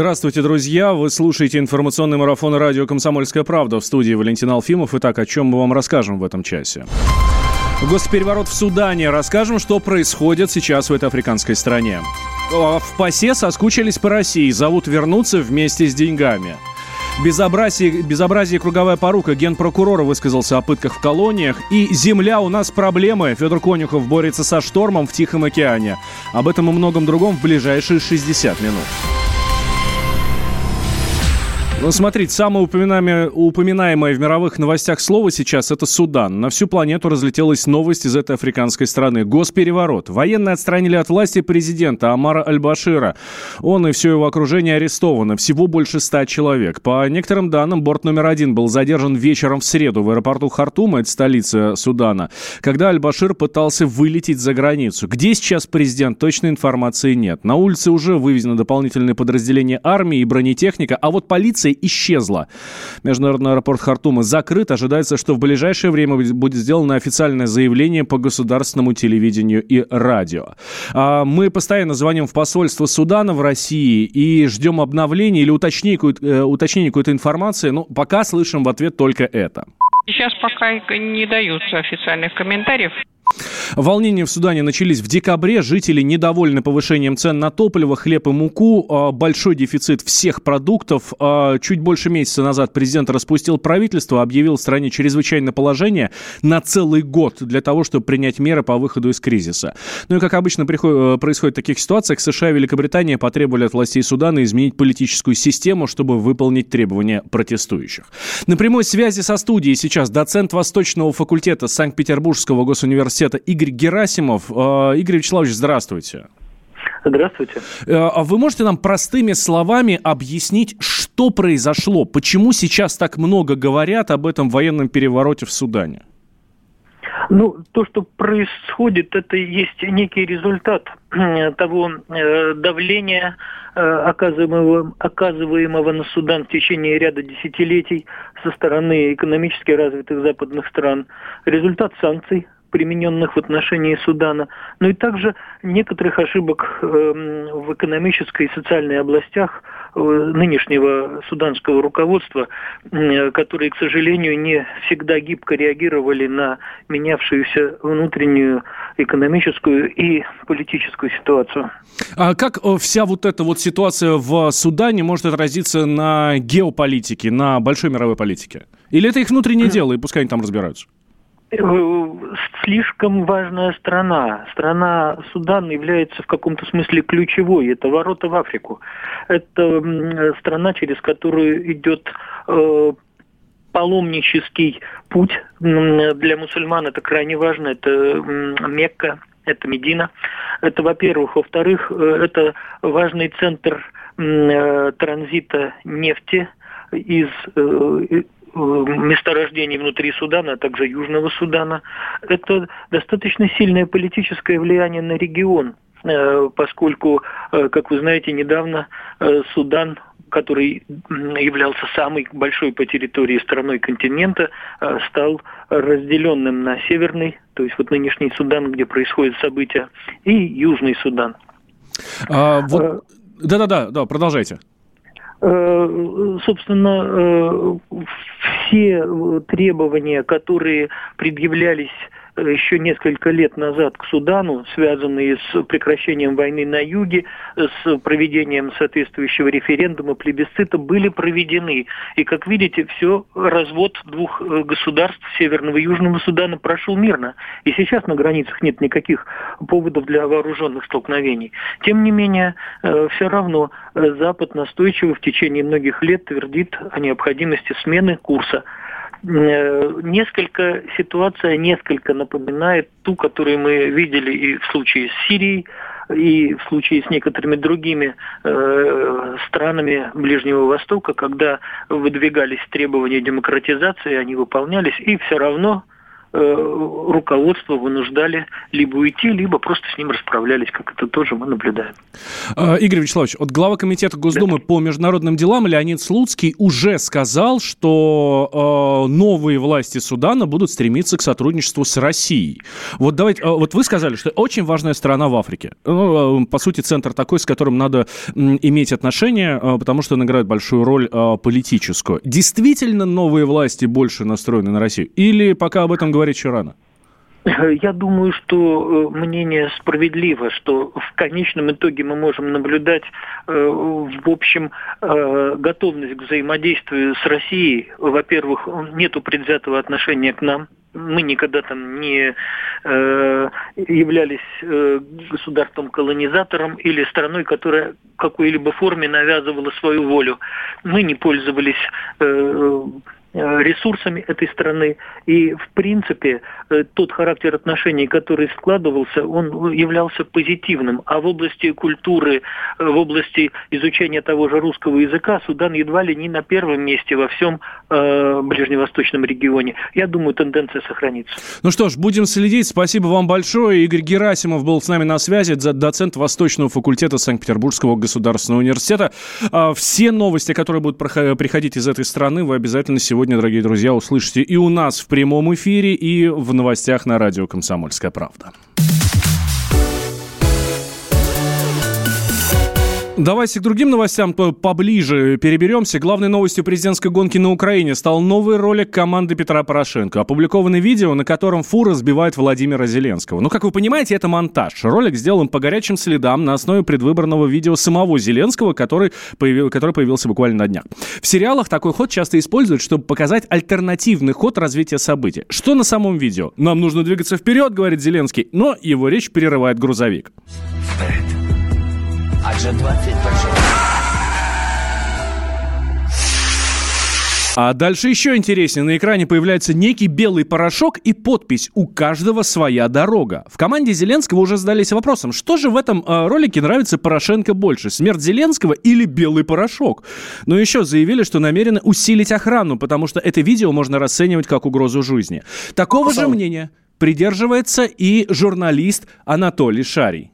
Здравствуйте, друзья! Вы слушаете информационный марафон радио «Комсомольская правда» в студии Валентин Алфимов. Итак, о чем мы вам расскажем в этом часе? Госпереворот в Судане. Расскажем, что происходит сейчас в этой африканской стране. В ПАСЕ соскучились по России, зовут вернуться вместе с деньгами. Безобразие, безобразие круговая порука. Генпрокурор высказался о пытках в колониях. И «Земля, у нас проблемы». Федор Конюхов борется со штормом в Тихом океане. Об этом и многом другом в ближайшие 60 минут. Ну, смотрите, самое упоминаемое, упоминаемое в мировых новостях слово сейчас – это Судан. На всю планету разлетелась новость из этой африканской страны. Госпереворот. Военные отстранили от власти президента Амара Аль-Башира. Он и все его окружение арестованы. Всего больше ста человек. По некоторым данным, борт номер один был задержан вечером в среду в аэропорту Хартума, это столица Судана, когда Аль-Башир пытался вылететь за границу. Где сейчас президент, точной информации нет. На улице уже вывезено дополнительное подразделение армии и бронетехника, а вот полиция авиация исчезла. Международный аэропорт Хартума закрыт. Ожидается, что в ближайшее время будет сделано официальное заявление по государственному телевидению и радио. А, мы постоянно звоним в посольство Судана в России и ждем обновления или уточнения, э, уточнения какой-то информации. Но пока слышим в ответ только это. Сейчас пока не даются официальных комментариев. Волнения в Судане начались в декабре. Жители недовольны повышением цен на топливо, хлеб и муку. А, большой дефицит всех продуктов. А, чуть больше месяца назад президент распустил правительство, объявил в стране чрезвычайное положение на целый год для того, чтобы принять меры по выходу из кризиса. Ну и как обычно э, происходит в таких ситуациях, США и Великобритания потребовали от властей Судана изменить политическую систему, чтобы выполнить требования протестующих. На прямой связи со студией сейчас доцент Восточного факультета Санкт-Петербургского госуниверситета Игорь Игорь Герасимов. Э, Игорь Вячеславович, здравствуйте. Здравствуйте. Э, а вы можете нам простыми словами объяснить, что произошло? Почему сейчас так много говорят об этом военном перевороте в Судане? Ну, то, что происходит, это есть некий результат э, того давления, оказываемого, оказываемого на Судан в течение ряда десятилетий со стороны экономически развитых западных стран. Результат санкций, примененных в отношении Судана, но и также некоторых ошибок эм, в экономической и социальной областях э, нынешнего суданского руководства, которые, к сожалению, не всегда гибко реагировали на менявшуюся внутреннюю экономическую и политическую ситуацию. А как э, вся вот эта вот ситуация в Судане может отразиться на геополитике, на большой мировой политике? Или это их внутреннее дело, и пускай они там разбираются? Э, слишком важная страна. Страна Судан является в каком-то смысле ключевой. Это ворота в Африку. Это страна, через которую идет э, паломнический путь. Для мусульман это крайне важно. Это Мекка, это Медина. Это, во-первых. Во-вторых, э, это важный центр транзита нефти из Э, месторождений внутри Судана, а также Южного Судана. Это достаточно сильное политическое влияние на регион, э, поскольку, э, как вы знаете, недавно Судан который являлся самой большой по территории страной континента, стал разделенным на северный, то есть вот нынешний Судан, где происходят события, и Южный Судан. А, вот... Да-да-да, да, продолжайте. Э, собственно, э, все требования, которые предъявлялись еще несколько лет назад к Судану, связанные с прекращением войны на юге, с проведением соответствующего референдума, плебисцита, были проведены. И, как видите, все, развод двух э, государств, Северного и Южного Судана, прошел мирно. И сейчас на границах нет никаких поводов для вооруженных столкновений. Тем не менее, э, все равно э, Запад настойчиво в течение многих лет твердит о необходимости смены курса несколько ситуация несколько напоминает ту, которую мы видели и в случае с Сирией, и в случае с некоторыми другими э, странами Ближнего Востока, когда выдвигались требования демократизации, они выполнялись, и все равно руководство вынуждали либо уйти, либо просто с ним расправлялись, как это тоже мы наблюдаем. А, Игорь Вячеславович, вот глава комитета Госдумы да. по международным делам Леонид Слуцкий уже сказал, что э, новые власти Судана будут стремиться к сотрудничеству с Россией. Вот давайте, э, вот вы сказали, что очень важная страна в Африке. Ну, э, по сути, центр такой, с которым надо э, иметь отношения, э, потому что он играет большую роль э, политическую. Действительно новые власти больше настроены на Россию? Или пока об этом говорить еще рано? Я думаю, что э, мнение справедливо, что в конечном итоге мы можем наблюдать, э, в общем, э, готовность к взаимодействию с Россией. Во-первых, нету предвзятого отношения к нам, мы никогда там не э, являлись э, государством-колонизатором или страной, которая в какой-либо форме навязывала свою волю. Мы не пользовались э, ресурсами этой страны. И, в принципе, э, тот характер отношений, который складывался, он являлся позитивным. А в области культуры, э, в области изучения того же русского языка Судан едва ли не на первом месте во всем э, ближневосточном регионе. Я думаю, тенденция сохранится. Ну что ж, будем следить. Спасибо вам большое. Игорь Герасимов был с нами на связи, доцент Восточного факультета Санкт-Петербургского государственного университета. А, все новости, которые будут приходить из этой страны, вы обязательно сегодня сегодня, дорогие друзья, услышите и у нас в прямом эфире, и в новостях на радио «Комсомольская правда». Давайте к другим новостям поближе переберемся. Главной новостью президентской гонки на Украине стал новый ролик команды Петра Порошенко. Опубликовано видео, на котором фура сбивает Владимира Зеленского. Ну, как вы понимаете, это монтаж. Ролик сделан по горячим следам на основе предвыборного видео самого Зеленского, который, появил, который появился буквально на днях. В сериалах такой ход часто используют, чтобы показать альтернативный ход развития событий. Что на самом видео? Нам нужно двигаться вперед, говорит Зеленский, но его речь перерывает грузовик. Адже 20 А дальше еще интереснее. На экране появляется некий белый порошок и подпись «У каждого своя дорога». В команде Зеленского уже задались вопросом, что же в этом э, ролике нравится Порошенко больше, смерть Зеленского или белый порошок? Но еще заявили, что намерены усилить охрану, потому что это видео можно расценивать как угрозу жизни. Такого же мнения придерживается и журналист Анатолий Шарий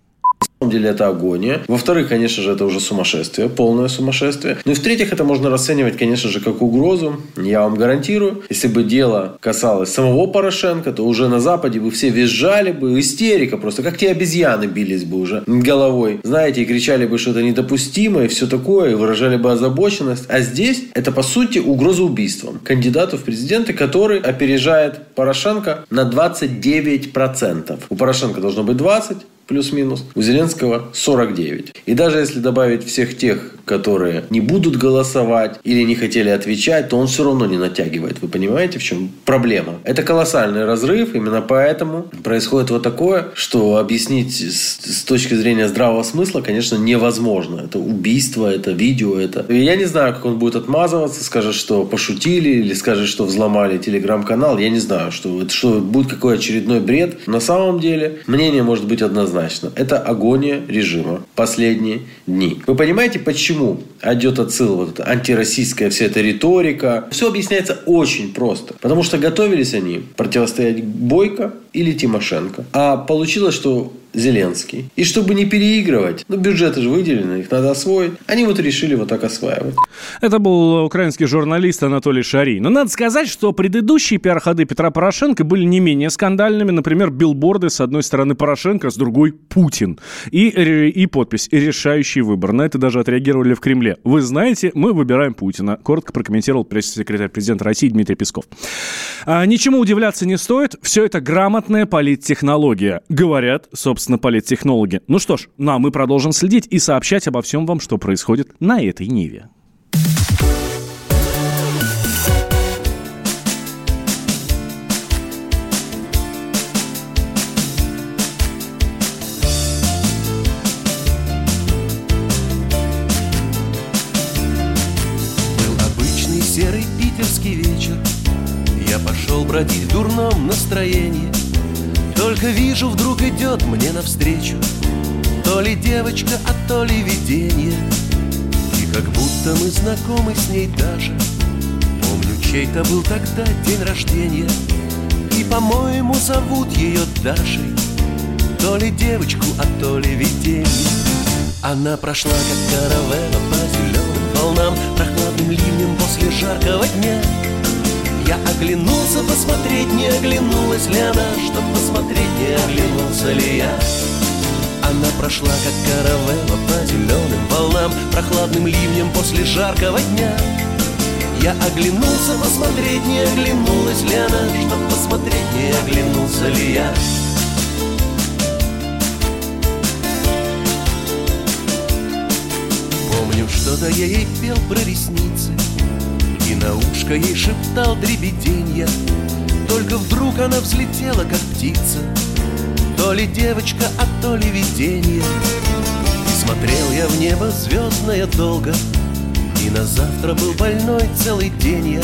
самом деле это агония. Во-вторых, конечно же, это уже сумасшествие, полное сумасшествие. Ну и в-третьих, это можно расценивать, конечно же, как угрозу. Я вам гарантирую, если бы дело касалось самого Порошенко, то уже на Западе бы все визжали бы, истерика просто, как те обезьяны бились бы уже головой, знаете, и кричали бы, что это недопустимо и все такое, и выражали бы озабоченность. А здесь это, по сути, угроза убийством кандидату в президенты, который опережает Порошенко на 29%. У Порошенко должно быть 20, плюс-минус. У Зеленского 49. И даже если добавить всех тех, которые не будут голосовать или не хотели отвечать, то он все равно не натягивает. Вы понимаете, в чем проблема? Это колоссальный разрыв. Именно поэтому происходит вот такое, что объяснить с, с точки зрения здравого смысла, конечно, невозможно. Это убийство, это видео, это... Я не знаю, как он будет отмазываться, скажет, что пошутили или скажет, что взломали телеграм-канал. Я не знаю, что, что будет какой очередной бред. На самом деле мнение может быть однозначно однозначно. Это агония режима последние дни. Вы понимаете, почему идет отсыл вот эта антироссийская вся эта риторика? Все объясняется очень просто. Потому что готовились они противостоять Бойко или Тимошенко. А получилось, что Зеленский. И чтобы не переигрывать, ну, бюджеты же выделены, их надо освоить. Они вот решили вот так осваивать. Это был украинский журналист Анатолий Шарий. Но надо сказать, что предыдущие пиар-ходы Петра Порошенко были не менее скандальными. Например, билборды с одной стороны Порошенко, с другой Путин. И, и подпись «Решающий выбор». На это даже отреагировали в Кремле. Вы знаете, мы выбираем Путина. Коротко прокомментировал пресс-секретарь президента России Дмитрий Песков. А, ничему удивляться не стоит. Все это грамотная политтехнология. Говорят, собственно, собственно, политтехнологи. Ну что ж, ну а мы продолжим следить и сообщать обо всем вам, что происходит на этой ниве. серый питерский вечер Я пошел бродить в дурном настроении только вижу, вдруг идет мне навстречу. То ли девочка, а то ли видение. И как будто мы знакомы с ней даже. Помню, чей-то был тогда день рождения. И, по-моему, зовут ее Дашей. То ли девочку, а то ли видение. Она прошла, как каравелла по зеленым волнам Прохладным ливнем после жаркого дня Я оглянулся посмотреть, не оглянулась ли она Чтоб посмотреть, не оглянулся ли я. Она прошла, как каравелла по зеленым волнам Прохладным ливнем после жаркого дня. Я оглянулся посмотреть, не оглянулась ли она Чтоб посмотреть, не оглянулся ли я. Помню, что-то я ей пел про ресницы на ушко ей шептал дребеденья Только вдруг она взлетела, как птица то ли девочка, а то ли видение И смотрел я в небо звездное долго И на завтра был больной целый день я.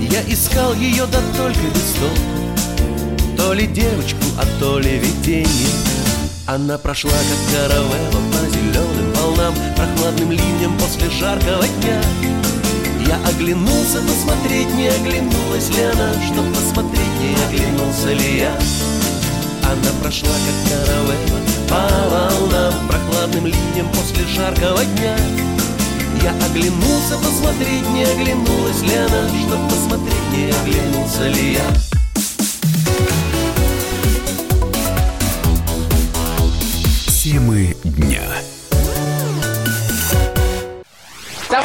Я искал ее, да только без толку То ли девочку, а то ли видение Она прошла, как каравелла по зеленым волнам Прохладным ливнем после жаркого дня я оглянулся посмотреть, не оглянулась ли она Чтоб посмотреть, не оглянулся ли я. Она прошла, как каравелла По волнам прохладным ливнем после жаркого дня. Я оглянулся посмотреть, не оглянулась ли она Чтоб посмотреть, не оглянулся ли я. Темы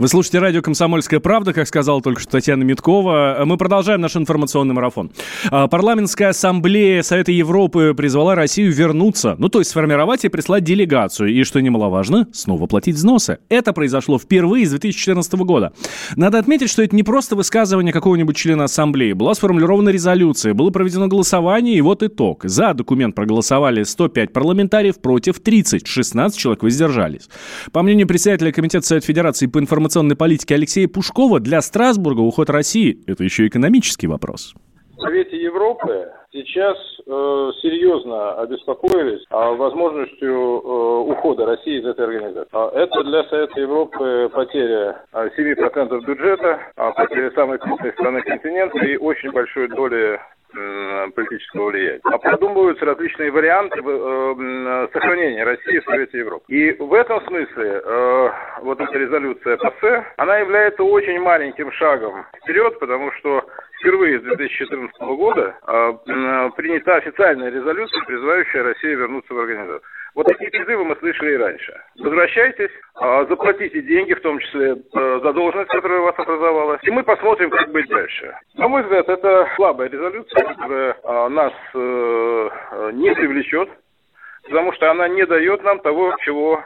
Вы слушаете радио «Комсомольская правда», как сказала только что Татьяна Миткова. Мы продолжаем наш информационный марафон. А, Парламентская ассамблея Совета Европы призвала Россию вернуться, ну то есть сформировать и прислать делегацию. И, что немаловажно, снова платить взносы. Это произошло впервые с 2014 года. Надо отметить, что это не просто высказывание какого-нибудь члена ассамблеи. Была сформулирована резолюция, было проведено голосование, и вот итог. За документ проголосовали 105 парламентариев, против 30, 16 человек воздержались. По мнению председателя Комитета Совет Федерации по информационной политике Алексея Пушкова, для Страсбурга уход России – это еще экономический вопрос. В Совете Европы сейчас э, серьезно обеспокоились а, возможностью э, ухода России из этой организации. А, это для Совета Европы потеря а, 7% бюджета, а, потеря самой крупной страны континента и очень большой доли э, политического влияния. А продумываются различные варианты э, сохранения России в Совете Европы. И в этом смысле э, вот эта резолюция ПАСЕ, она является очень маленьким шагом вперед, потому что впервые с 2014 года э, принята официальная резолюция, призывающая Россию вернуться в организацию. Вот такие призывы мы слышали и раньше. Возвращайтесь, заплатите деньги, в том числе задолженность, которая у вас образовалась, и мы посмотрим, как быть дальше. На мой взгляд, это слабая резолюция, которая нас не привлечет, потому что она не дает нам того, чего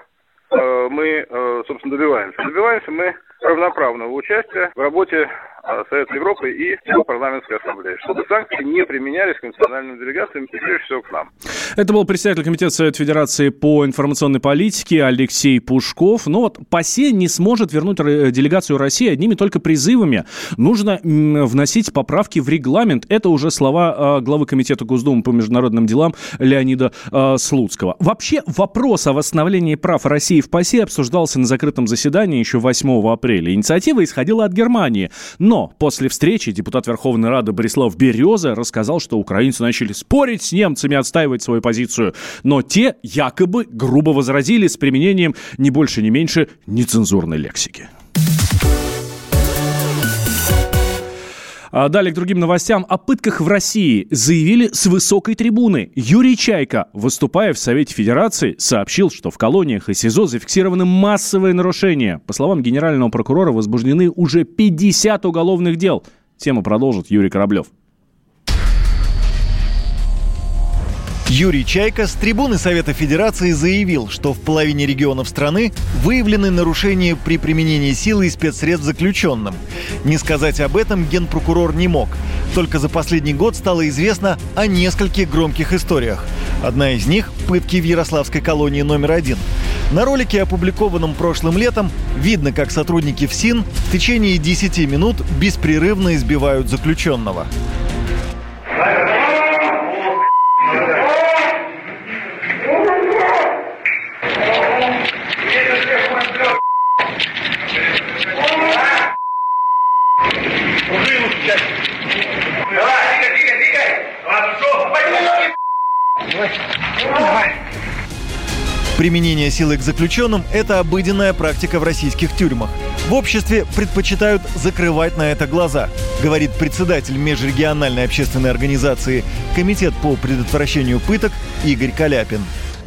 мы, собственно, добиваемся. Добиваемся мы равноправного участия в работе Совета Европы и парламентской ассамблеи, чтобы санкции не применялись к национальным делегациям и прежде всего к нам. Это был председатель Комитета Совета Федерации по информационной политике Алексей Пушков. Но вот ПАСЕ не сможет вернуть делегацию России одними только призывами. Нужно вносить поправки в регламент. Это уже слова главы Комитета Госдумы по международным делам Леонида Слуцкого. Вообще вопрос о восстановлении прав России в ПАСЕ обсуждался на закрытом заседании еще 8 апреля. Инициатива исходила от Германии. Но но после встречи депутат Верховной Рады Борислав Береза рассказал, что украинцы начали спорить с немцами, отстаивать свою позицию. Но те якобы грубо возразили с применением не больше, не меньше нецензурной лексики. А далее к другим новостям. О пытках в России заявили с высокой трибуны. Юрий Чайка, выступая в Совете Федерации, сообщил, что в колониях и СИЗО зафиксированы массовые нарушения. По словам генерального прокурора, возбуждены уже 50 уголовных дел. Тему продолжит Юрий Кораблев. Юрий Чайка с трибуны Совета Федерации заявил, что в половине регионов страны выявлены нарушения при применении силы и спецсредств заключенным. Не сказать об этом генпрокурор не мог. Только за последний год стало известно о нескольких громких историях. Одна из них – пытки в Ярославской колонии номер один. На ролике, опубликованном прошлым летом, видно, как сотрудники ФСИН в течение 10 минут беспрерывно избивают заключенного. Применение силы к заключенным – это обыденная практика в российских тюрьмах. В обществе предпочитают закрывать на это глаза, говорит председатель межрегиональной общественной организации Комитет по предотвращению пыток Игорь Каляпин.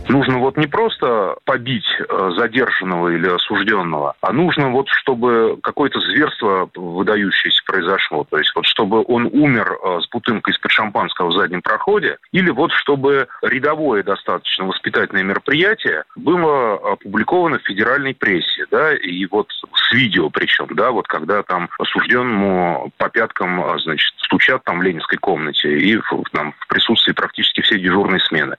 Нужно вот не просто побить э, задержанного или осужденного, а нужно вот, чтобы какое-то зверство выдающееся произошло. То есть вот чтобы он умер э, с бутылкой из-под шампанского в заднем проходе, или вот чтобы рядовое достаточно воспитательное мероприятие было опубликовано в федеральной прессе, да, и вот с видео причем, да, вот когда там осужденному по пяткам, э, значит, стучат там в ленинской комнате и там, в присутствии практически всей дежурной смены.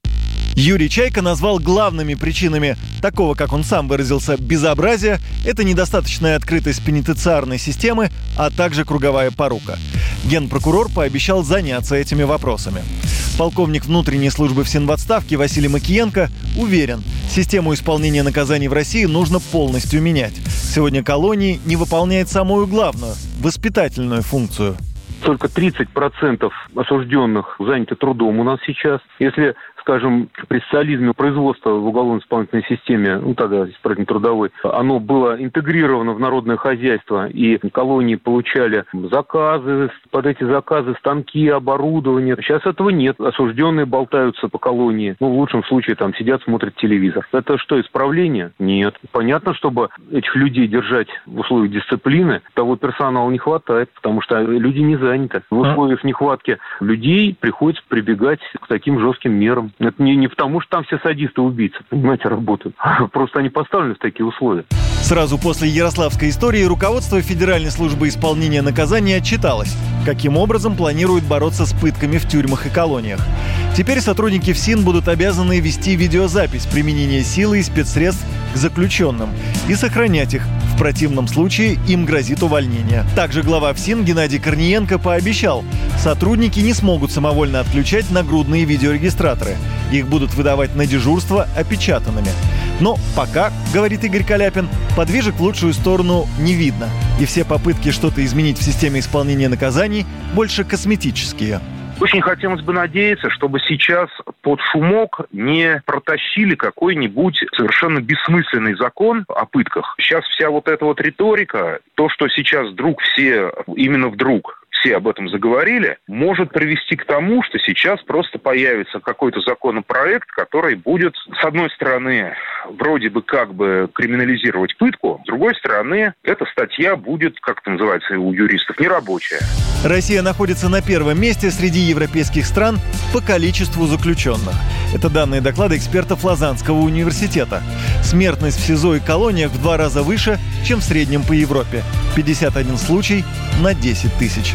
Юрий Чайка назвал главными причинами такого, как он сам выразился, безобразия – это недостаточная открытость пенитенциарной системы, а также круговая порука. Генпрокурор пообещал заняться этими вопросами. Полковник внутренней службы в отставке Василий Макиенко уверен, систему исполнения наказаний в России нужно полностью менять. Сегодня колонии не выполняет самую главную – воспитательную функцию только 30% осужденных заняты трудом у нас сейчас. Если скажем, при социализме производство в уголовно-исполнительной системе, ну тогда исправительно трудовой, оно было интегрировано в народное хозяйство, и колонии получали заказы, под эти заказы станки, оборудование. Сейчас этого нет. Осужденные болтаются по колонии. Ну, в лучшем случае там сидят, смотрят телевизор. Это что, исправление? Нет. Понятно, чтобы этих людей держать в условиях дисциплины, того персонала не хватает, потому что люди не заняты. В условиях нехватки людей приходится прибегать к таким жестким мерам. Это не, не потому, что там все садисты убийцы, понимаете, работают. Просто они поставлены в такие условия. Сразу после Ярославской истории руководство Федеральной службы исполнения наказания отчиталось, каким образом планирует бороться с пытками в тюрьмах и колониях. Теперь сотрудники ФСИН будут обязаны вести видеозапись применения силы и спецсредств к заключенным и сохранять их. В противном случае им грозит увольнение. Также глава ФСИН Геннадий Корниенко пообещал, сотрудники не смогут самовольно отключать нагрудные видеорегистраторы. Их будут выдавать на дежурство опечатанными. Но пока, говорит Игорь Каляпин, подвижек в лучшую сторону не видно. И все попытки что-то изменить в системе исполнения наказаний больше косметические. Очень хотелось бы надеяться, чтобы сейчас под шумок не протащили какой-нибудь совершенно бессмысленный закон о пытках. Сейчас вся вот эта вот риторика, то, что сейчас вдруг все, именно вдруг все об этом заговорили, может привести к тому, что сейчас просто появится какой-то законопроект, который будет, с одной стороны, вроде бы как бы криминализировать пытку, с другой стороны, эта статья будет, как это называется у юристов, нерабочая. Россия находится на первом месте среди европейских стран по количеству заключенных. Это данные доклада экспертов Лозаннского университета. Смертность в СИЗО и колониях в два раза выше, чем в среднем по Европе. 51 случай на 10 тысяч.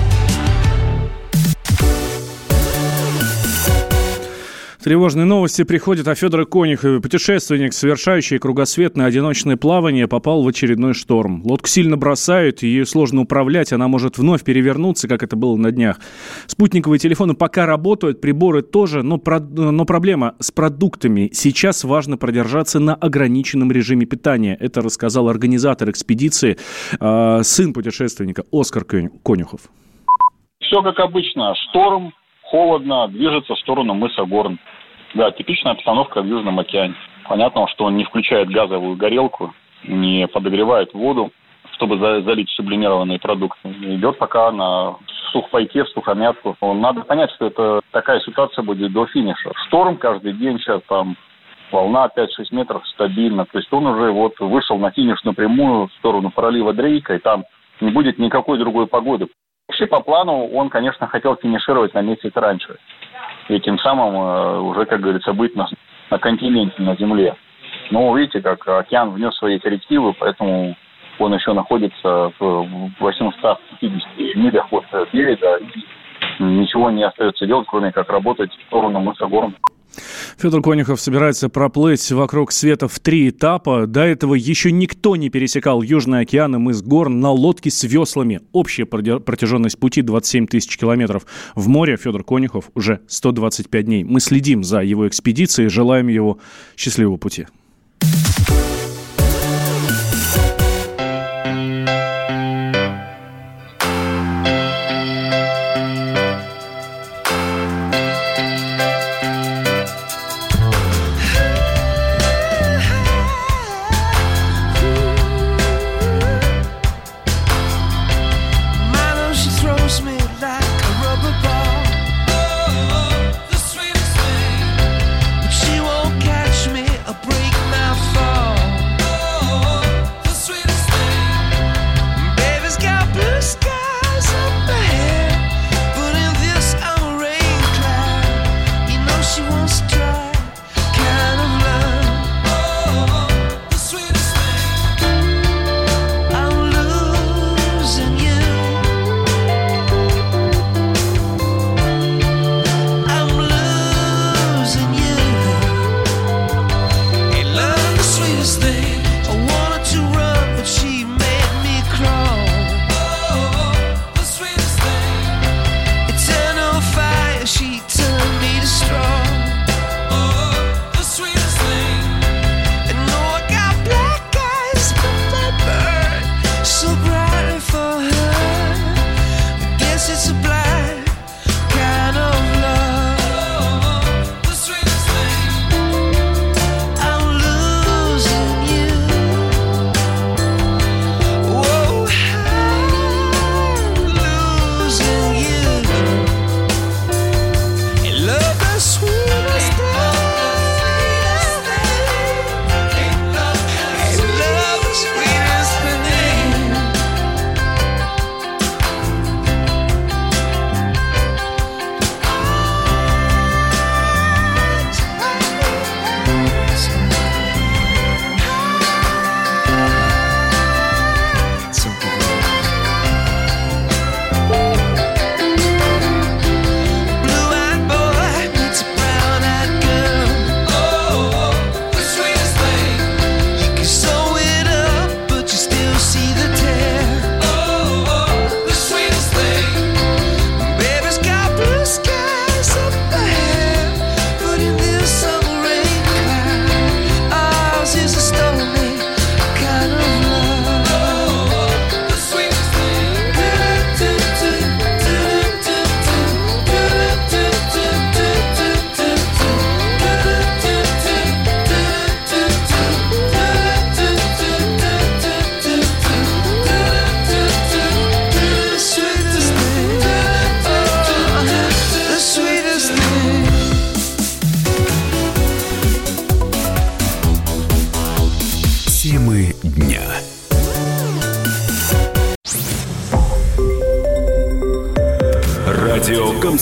Тревожные новости приходят о Федоре Конюхове. Путешественник, совершающий кругосветное одиночное плавание, попал в очередной шторм. Лодку сильно бросают, ее сложно управлять, она может вновь перевернуться, как это было на днях. Спутниковые телефоны пока работают, приборы тоже, но, про, но проблема с продуктами. Сейчас важно продержаться на ограниченном режиме питания. Это рассказал организатор экспедиции, э, сын путешественника Оскар Конюхов. Все как обычно. Шторм, холодно, движется в сторону мыса Горн. Да, типичная обстановка в Южном океане. Понятно, что он не включает газовую горелку, не подогревает воду, чтобы залить сублимированные продукты. Идет пока на сухпайке, в сухомятку. Надо понять, что это такая ситуация будет до финиша. Шторм каждый день сейчас там волна 5-6 метров стабильно. То есть он уже вот вышел на финиш напрямую в сторону пролива Дрейка, и там не будет никакой другой погоды Вообще, по плану, он, конечно, хотел финишировать на месяц раньше. И тем самым э, уже, как говорится, быть на, на континенте, на Земле. Но видите, как океан внес свои коррективы, поэтому он еще находится в 850 милях от берега. И ничего не остается делать, кроме как работать в сторону мыса Горн. Федор Конюхов собирается проплыть вокруг света в три этапа. До этого еще никто не пересекал Южный океан и мыс Горн на лодке с веслами. Общая протяженность пути 27 тысяч километров. В море Федор Конюхов уже 125 дней. Мы следим за его экспедицией, желаем его счастливого пути.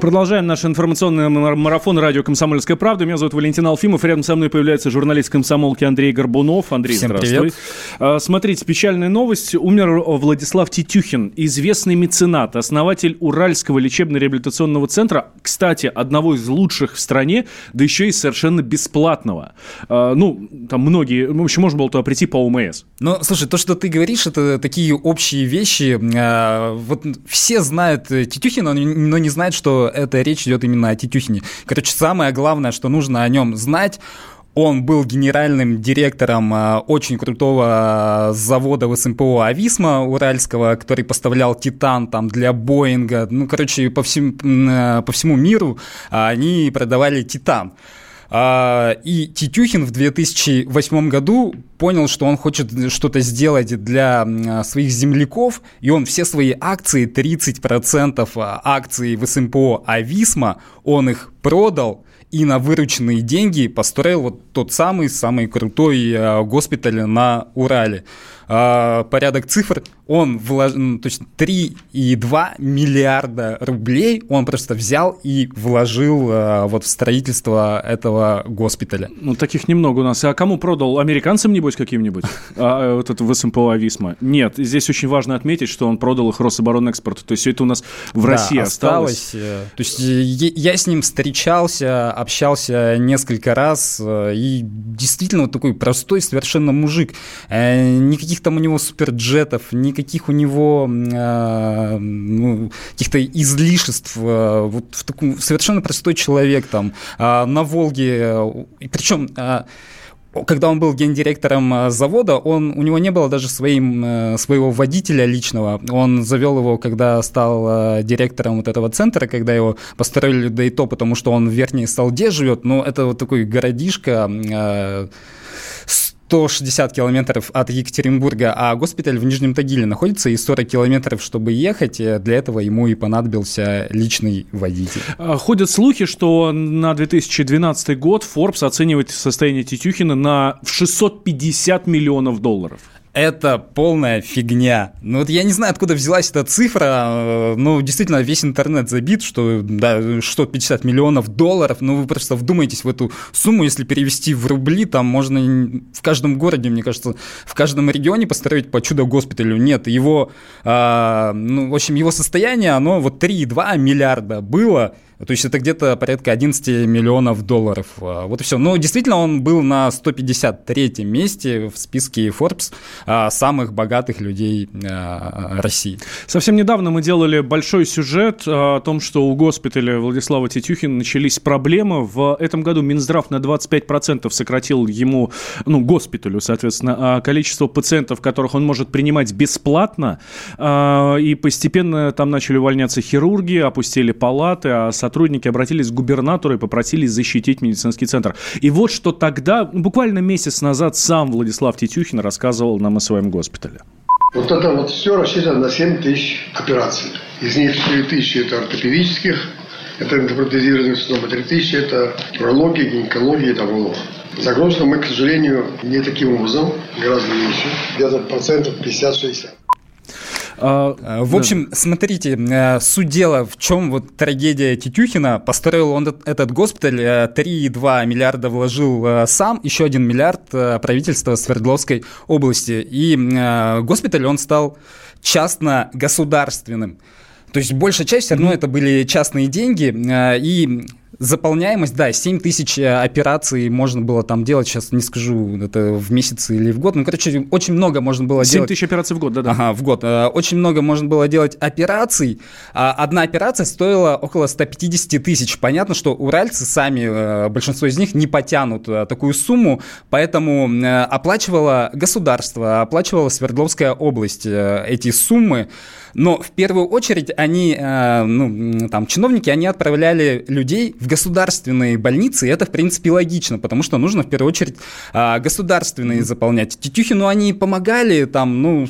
Продолжаем наш информационный марафон радио «Комсомольская правда». Меня зовут Валентин Алфимов. Рядом со мной появляется журналист комсомолки Андрей Горбунов. Андрей, Всем здравствуй. Привет. А, смотрите, печальная новость. Умер Владислав Тетюхин, известный меценат, основатель Уральского лечебно-реабилитационного центра, кстати, одного из лучших в стране, да еще и совершенно бесплатного. А, ну, там многие, в общем, можно было туда прийти по ОМС. Ну, слушай, то, что ты говоришь, это такие общие вещи. А, вот все знают Тетюхина, но не знают, что это речь идет именно о Тетюхине. Короче, самое главное, что нужно о нем знать, Он был генеральным директором очень крутого завода в СМПО «Ависма» уральского, который поставлял «Титан» там для Боинга. Ну, короче, по, всем, по всему миру они продавали «Титан». А, и Титюхин в 2008 году понял, что он хочет что-то сделать для своих земляков, и он все свои акции, 30% акций в СМПО Ависма, он их продал, и на вырученные деньги построил вот тот самый, самый крутой а, госпиталь на Урале. А, порядок цифр, он вложил, то есть 3,2 миллиарда рублей он просто взял и вложил а, вот в строительство этого госпиталя. Ну, таких немного у нас. А кому продал? Американцам, небось, каким-нибудь? А, вот это в СМПО Ависма? Нет, здесь очень важно отметить, что он продал их Рособоронэкспорту. То есть все это у нас в да, России осталось. осталось. Э, то есть я с ним встречался, общался несколько раз, э, и действительно вот такой простой совершенно мужик. Э, никаких никаких там у него суперджетов, никаких у него э, ну, каких-то излишеств. Э, вот в таком совершенно простой человек там э, на Волге. Причем э, когда он был гендиректором завода, он, у него не было даже своим, своего водителя личного. Он завел его, когда стал директором вот этого центра, когда его построили до и то, потому что он в Верхней Салде живет. Но это вот такой городишко 160 километров от Екатеринбурга, а госпиталь в Нижнем Тагиле находится, и 40 километров, чтобы ехать, для этого ему и понадобился личный водитель. А, ходят слухи, что на 2012 год Forbes оценивает состояние Тетюхина на 650 миллионов долларов это полная фигня. Ну вот я не знаю, откуда взялась эта цифра, э, ну действительно весь интернет забит, что да, что 50 миллионов долларов, ну вы просто вдумайтесь в эту сумму, если перевести в рубли, там можно в каждом городе, мне кажется, в каждом регионе построить по чудо-госпиталю. Нет, его, а, ну в общем, его состояние, оно вот 3,2 миллиарда было, то есть это где-то порядка 11 миллионов долларов. А, вот и все. Но действительно он был на 153 месте в списке Forbes а, самых богатых людей а, России. Совсем недавно мы делали большой сюжет о том, что у госпиталя Владислава Тетюхина начались проблемы. В этом году Минздрав на 25% сократил ему, ну, госпиталю, соответственно, количество пациентов, которых он может принимать бесплатно. И постепенно там начали увольняться хирурги, опустили палаты, а сотрудники обратились к губернатору и попросили защитить медицинский центр. И вот что тогда, буквально месяц назад, сам Владислав Тетюхин рассказывал нам о своем госпитале. Вот это вот все рассчитано на 7 тысяч операций. Из них 4 тысячи это ортопедических, это эндопротезированных снова 3 тысячи это урология, гинекология и тавролог. Загрузка мы, к сожалению, не таким образом, гораздо меньше, где-то процентов 50-60. А, э, в общем, смотрите, э, суть дела, в чем вот трагедия Тетюхина. Построил он этот госпиталь, 3,2 э, миллиарда вложил сам, еще 1 миллиард правительство Свердловской области. И госпиталь он стал частно-государственным. То есть большая часть все равно это были частные деньги, и Заполняемость, да, 7 тысяч э, операций можно было там делать, сейчас не скажу, это в месяц или в год. Ну, короче, очень много можно было 7 делать. 7 тысяч операций в год, да-да. Ага, в год. Э, очень много можно было делать операций. А одна операция стоила около 150 тысяч. Понятно, что уральцы сами, э, большинство из них не потянут такую сумму, поэтому оплачивало государство, оплачивала Свердловская область эти суммы. Но в первую очередь они, э, ну, там, чиновники, они отправляли людей в государственные больницы, и это, в принципе, логично, потому что нужно, в первую очередь, э, государственные заполнять. Тетюхину они помогали, там, ну,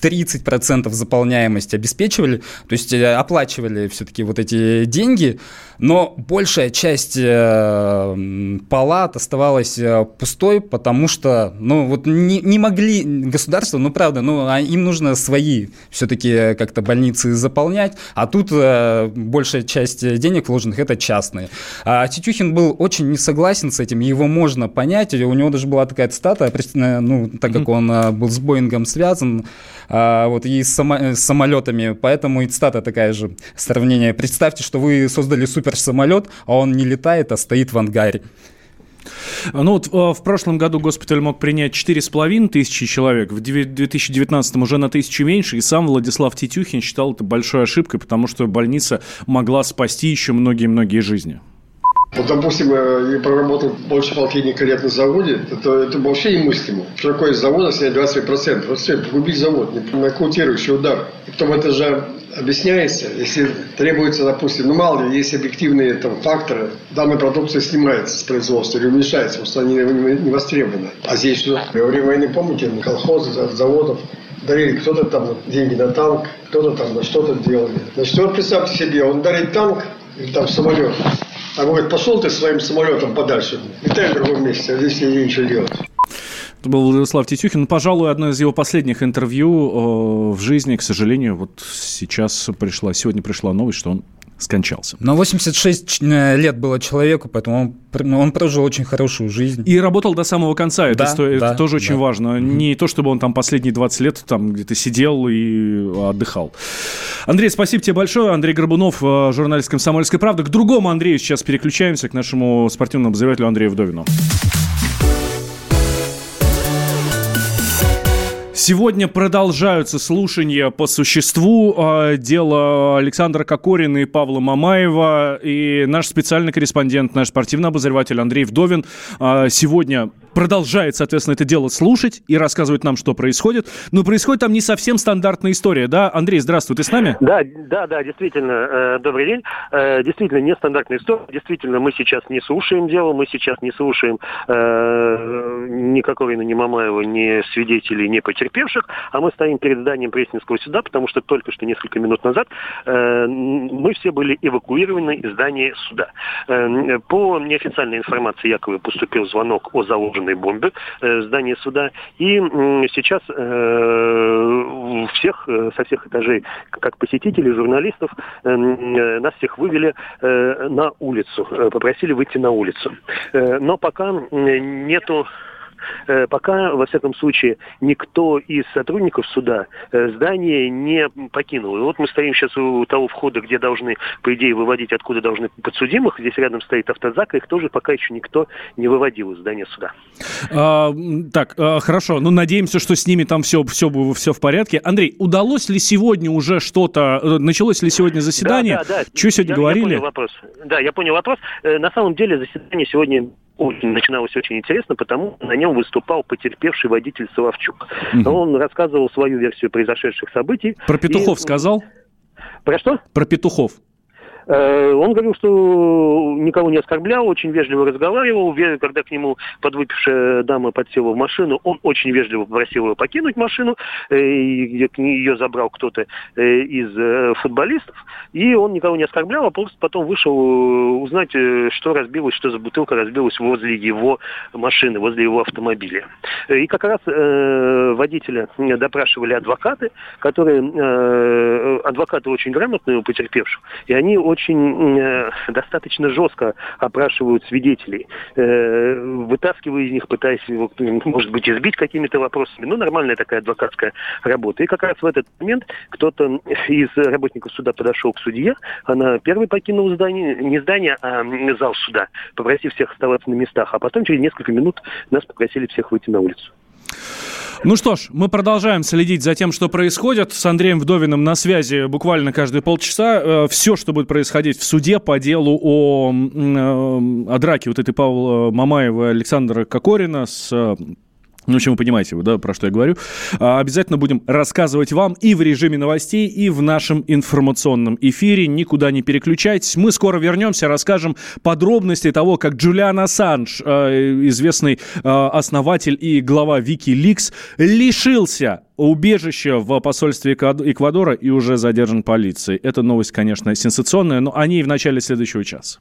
30% заполняемости обеспечивали, то есть э, оплачивали все-таки вот эти деньги, но большая часть э, палат оставалась э, пустой, потому что, ну, вот не, не могли государство, ну, правда, ну, а им нужно свои все-таки как-то больницы заполнять, а тут большая часть денег вложенных это частные. А Тетюхин был очень не согласен с этим, его можно понять, у него даже была такая цитата, ну, так как он был с Боингом связан, а, вот, и с, само, с самолетами, поэтому и цитата такая же, сравнение. Представьте, что вы создали суперсамолет, а он не летает, а стоит в ангаре. Ну вот э, в прошлом году госпиталь мог принять 4,5 тысячи человек, в 2019 уже на тысячу меньше, и сам Владислав Тетюхин считал это большой ошибкой, потому что больница могла спасти еще многие-многие жизни. Вот, допустим, э, я проработал больше полтинника лет на заводе, это, это вообще немыслимо. Что такое из завода снять 25%? Вот все, погубить завод, нокаутирующий удар. И потом это же объясняется, если требуется, допустим, ну мало ли, есть объективные там, факторы, данная продукция снимается с производства или уменьшается, потому что они не востребованы. А здесь что? Во время войны, помните, колхозы от заводов дарили кто-то там деньги на танк, кто-то там на что-то делали. Значит, вот представьте себе, он дарит танк или там самолет, а говорит, пошел ты своим самолетом подальше, летай в другом месте, а здесь тебе ничего делать. Это был Владислав Тетюхин. Ну, пожалуй, одно из его последних интервью э, в жизни, к сожалению, вот сейчас пришла, сегодня пришла новость, что он скончался. Но 86 э, лет было человеку, поэтому он, он прожил очень хорошую жизнь. И работал до самого конца. Это, да, сто, да, это тоже очень да. важно. Не то, чтобы он там последние 20 лет там где-то сидел и отдыхал. Андрей, спасибо тебе большое. Андрей Горбунов, э, журналист «Комсомольской правды». К другому Андрею сейчас переключаемся, к нашему спортивному обозревателю Андрею Вдовину. Сегодня продолжаются слушания по существу э, дела Александра Кокорина и Павла Мамаева. И наш специальный корреспондент, наш спортивный обозреватель Андрей Вдовин э, сегодня продолжает, соответственно, это дело слушать и рассказывает нам, что происходит. Но происходит там не совсем стандартная история, да? Андрей, здравствуй, ты с нами? Да, да, да, действительно, э, добрый день. Э, действительно, нестандартная история. Действительно, мы сейчас не слушаем дело, мы сейчас не слушаем э, ни Кокорина, ни Мамаева, ни свидетелей, ни потерпевших, а мы стоим перед зданием Пресненского суда, потому что только что несколько минут назад мы все были эвакуированы из здания суда. По неофициальной информации якобы поступил звонок о заложенном ядерной бомбы э, здание суда. И сейчас э, всех, э, со всех этажей, как посетителей, журналистов, нас всех вывели на улицу, попросили выйти на улицу. Но пока нету пока, во всяком случае, никто из сотрудников суда э, здание не покинул. И вот мы стоим сейчас у того входа, где должны, по идее, выводить, откуда должны подсудимых. Здесь рядом стоит автозак, их тоже пока еще никто не выводил из здания суда. А, так, а, хорошо. Ну, надеемся, что с ними там все, все, все в порядке. Андрей, удалось ли сегодня уже что-то, э, началось ли сегодня заседание? Да, да, да. Что сегодня я, говорили? Я понял вопрос. Да, я понял вопрос. На самом деле заседание сегодня начиналось очень интересно, потому на нем выступал потерпевший водитель Соловчук. Угу. Он рассказывал свою версию произошедших событий. Про петухов и... сказал? Про что? Про петухов. Э, он говорил, что никого не оскорблял, очень вежливо разговаривал. Когда к нему подвыпившая дама подсела в машину, он очень вежливо попросил ее покинуть машину. Э, ее забрал кто-то э, из футболистов. И он никого не оскорблял, а просто потом вышел узнать, что разбилось, что за бутылка разбилась возле его машины, возле его автомобиля. И как раз водителя допрашивали адвокаты, которые адвокаты очень грамотные у потерпевших, и они очень э, достаточно жестко опрашивают свидетелей, э, вытаскивая из них, пытаясь, может быть, избить какими-то вопросами. Ну, нормальная такая адвокатская работа. И как раз в этот момент кто-то из работников суда подошел к судье, она первый покинула здание, не здание, а зал суда, попросив всех оставаться на местах, а потом через несколько минут нас попросили всех выйти на улицу. Ну что ж, мы продолжаем следить за тем, что происходит. С Андреем Вдовиным на связи буквально каждые полчаса. Э, Все, что будет происходить в суде по делу о, э, о драке вот этой Павла Мамаева и Александра Кокорина с ну, общем, вы понимаете, да, про что я говорю. А, обязательно будем рассказывать вам и в режиме новостей, и в нашем информационном эфире. Никуда не переключайтесь. Мы скоро вернемся, расскажем подробности того, как Джулиан Ассанж, а, известный а, основатель и глава Wikileaks, лишился убежища в посольстве Эквадора и уже задержан полицией. Эта новость, конечно, сенсационная, но о ней в начале следующего часа.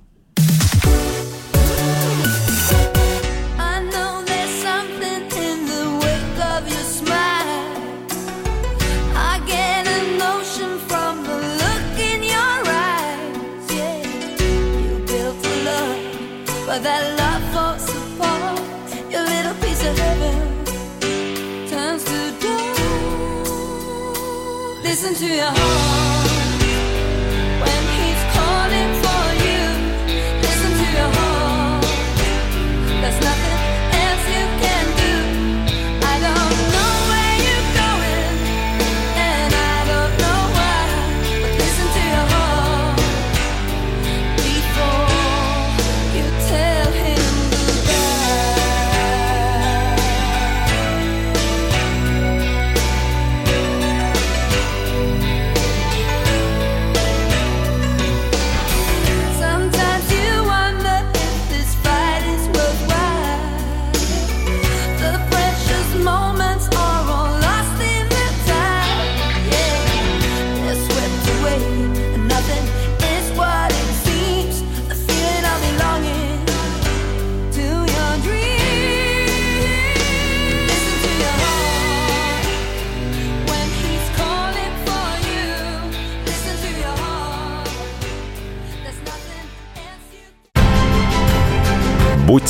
就要。